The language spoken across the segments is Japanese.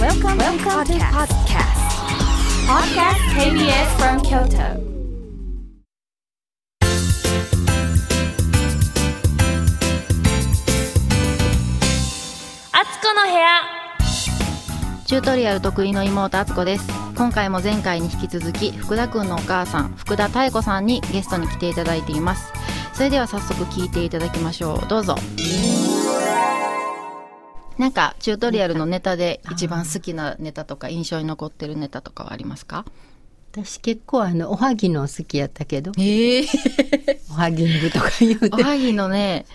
Welcome, Welcome to podcast. Podcast. KBS from Kyoto. あつこの部屋チュートリアル得意の妹あつこです。今回も前回に引き続き福田くんのお母さん福田妙子さんにゲストに来ていただいています。それでは早速聞いていただきましょう。どうぞなんかチュートリアルのネタで一番好きなネタとか印象に残ってるネタとかはありますか？私結構あのおはぎの好きやったけど。ええ おはぎんぐとか言うて。おはぎのね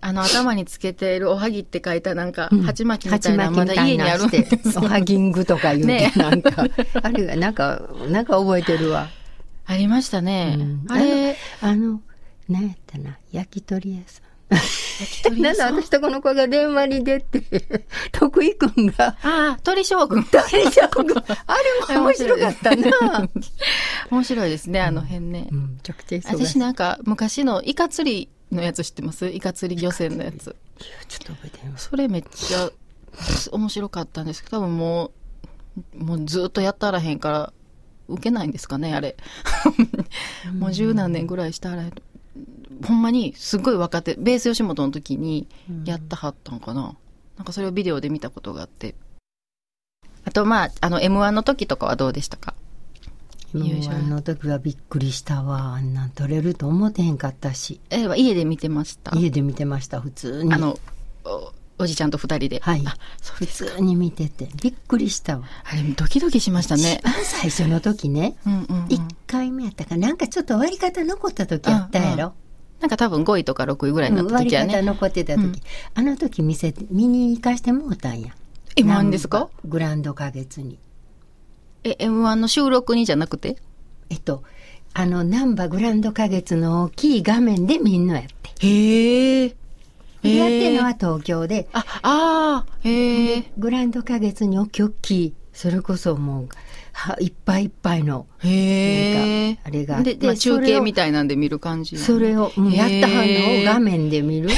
あの頭につけているおはぎって書いたなんかうん。鉢巻きみた鉢いなまだ巻きみたい家にあるんでおはぎんぐとか言うて、ね。なんか。あれがなんかなんか覚えてるわ、ありましたね、うん。あれ。あの何やったな焼き鳥屋さんなん私とこの子が電話に出て 徳井くんが。ああ鳥将軍 鳥将軍あれも面白かったな、面白いですねあの辺ね、うん、私なんか昔のイカ釣りのやつ知ってます？イカ釣り漁船のやつ。ちょっと覚えてそれめっちゃ面白かったんですけど多分もうもうずっとやったらへんから受けないんですかねあれ。もう十何年ぐらいしたらへんほんまにすごい若手ベース吉本の時にやったはったんかな、なんかそれをビデオで見たことがあって。あとまああの m 1の時とかはどうでしたか？優勝 M1 の時はびっくりしたわ。あんなん撮れると思ってへんかったし。え家で見てました？家で見てました普通に。あのおおじちゃんと二人で。はい。あそう普通に見ててびっくりしたわ。あれドキドキしましたね。一番最初の時ね。うんうん、うん、1回目やったかな。んかちょっと割り方残った時やったやろ、なんか多分5位とか6位ぐらいになうんった時はね、割り方残ってた時、うん。あの時見せて見に行かしてもうたんや。え何ですか？グランド花月に。え m 1の収録にじゃなくて？えっとあの難波グランド花月の大きい画面でみんなやって。へえでやってるのは東京で。ああー。へえグランド花月に大きいそれこそもうはいっぱいいっぱいのなんかあれが。で、まあ、中継みたいなんで見る感じそれを、うんやったはんのを画面面で見る？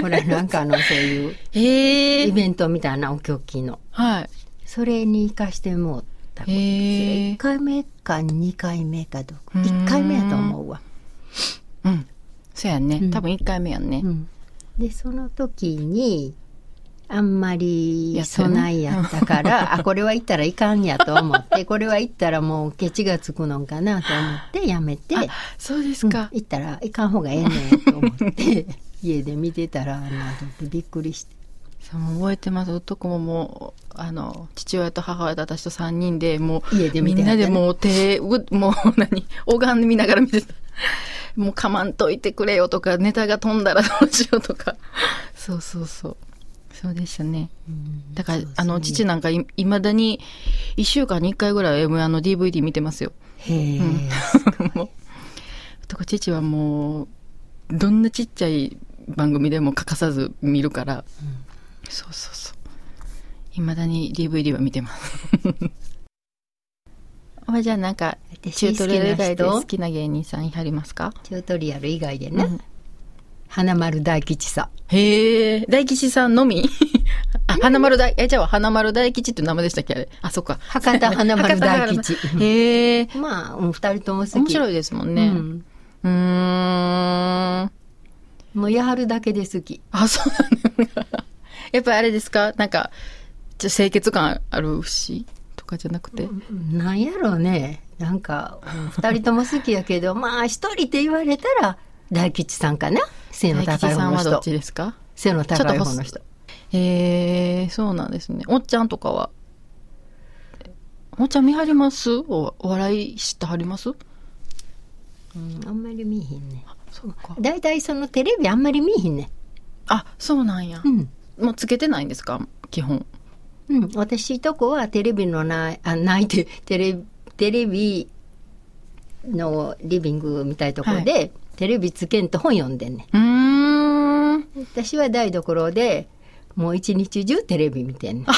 ほらなんかあのそういうイベントみたいな大きい大きいの。はい。それに行かしてもうたことへえ1回目か2回目かどうか。うん。1回目やと思うわ、うん。そうやんね、うん。多分1回目やんね、うん。でその時にあんまり備えやったから、あこれは行ったらいかんやと思って これは行ったらもうケチがつくのかなと思ってやめてあそうですうんか、行ったらいかん方がええねんと思って 家で見てたらあの時びっくりして。そう覚えてます。男ももうあの父親と母親と私と3人でもう家で見みんなでもう手うもう何 拝んで見ながら見てた。もうかまんといてくれよとかネタが飛んだらどうしようとか。そうそうそうそうでしたね。だからあの父なんかいいまだに1週間に1回ぐらいは M 1の DVD 見てますよ。へえ、もう。とか父はもうどんなちっちゃい番組でも欠かさず見るから、そうそうそう。いまだに DVD は見てます。おばちゃんなんかチュートリアル以外で好きな芸人さんいはりますか？チュートリアル以外でね、うん花丸大吉さん。へえ。大吉さんのみ？あ花丸大えじゃあ花丸大吉って名前でしたっけ？あれ。あそっか。博多華丸大吉。へえ。まあ、うん二人とも好き。面白いですもんね。うん。うーん。もうやはるだけで好き。あ、そうなんだ。やっぱりあれですか？なんか、ちょ清潔感あるしとかじゃなくて？なんやろうね。なんかうん二人とも好きやけど まあ一人って言われたら大吉さんかな？背の高い方のさんはどっ人ちですか？背の高い方の人。へえー、そうなんですね。おっちゃんとかは？おっちゃん見張ります？おお笑い知ってはります？うんあんまり見えへんねそうか。だいたいそのテレビあんまり見えへんねあ、そうなんや。うん。もうつけてないんですか？基本。うん、私とこはテレビのない、あ、ないて、テレビ、テレビのリビングみたいとこで、テレビつけんと本読んでんねん。ん。私は台所で、もう一日中テレビ見てんねん。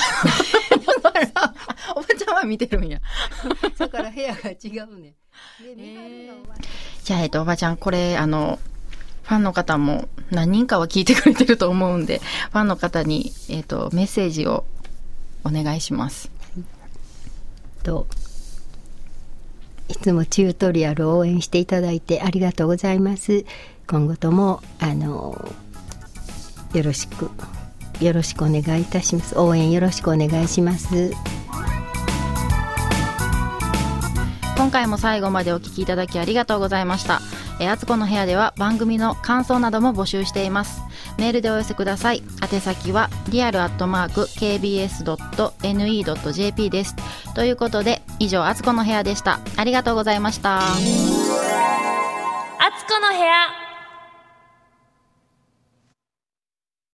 おばちゃんは見てるんや。だから部屋が違うねん。で、見張るのはじゃあ、えっと、おばちゃん、これ、あの、ファンの方も何人かは聞いてくれてると思うんで、ファンの方に、えっと、メッセージをお願いします。といつもチュートリアルを応援していただいてありがとうございます。今後ともあのよろしくよろしくお願いいたします。応援よろしくお願いします。今回も最後までお聞きいただきありがとうございました。えあつこの部屋では番組の感想なども募集しています。メールでお寄せください。宛先はリアルアットマーク KBS.NE.jp です。ということで以上あつこの部屋でした。ありがとうございました。あつこの部屋。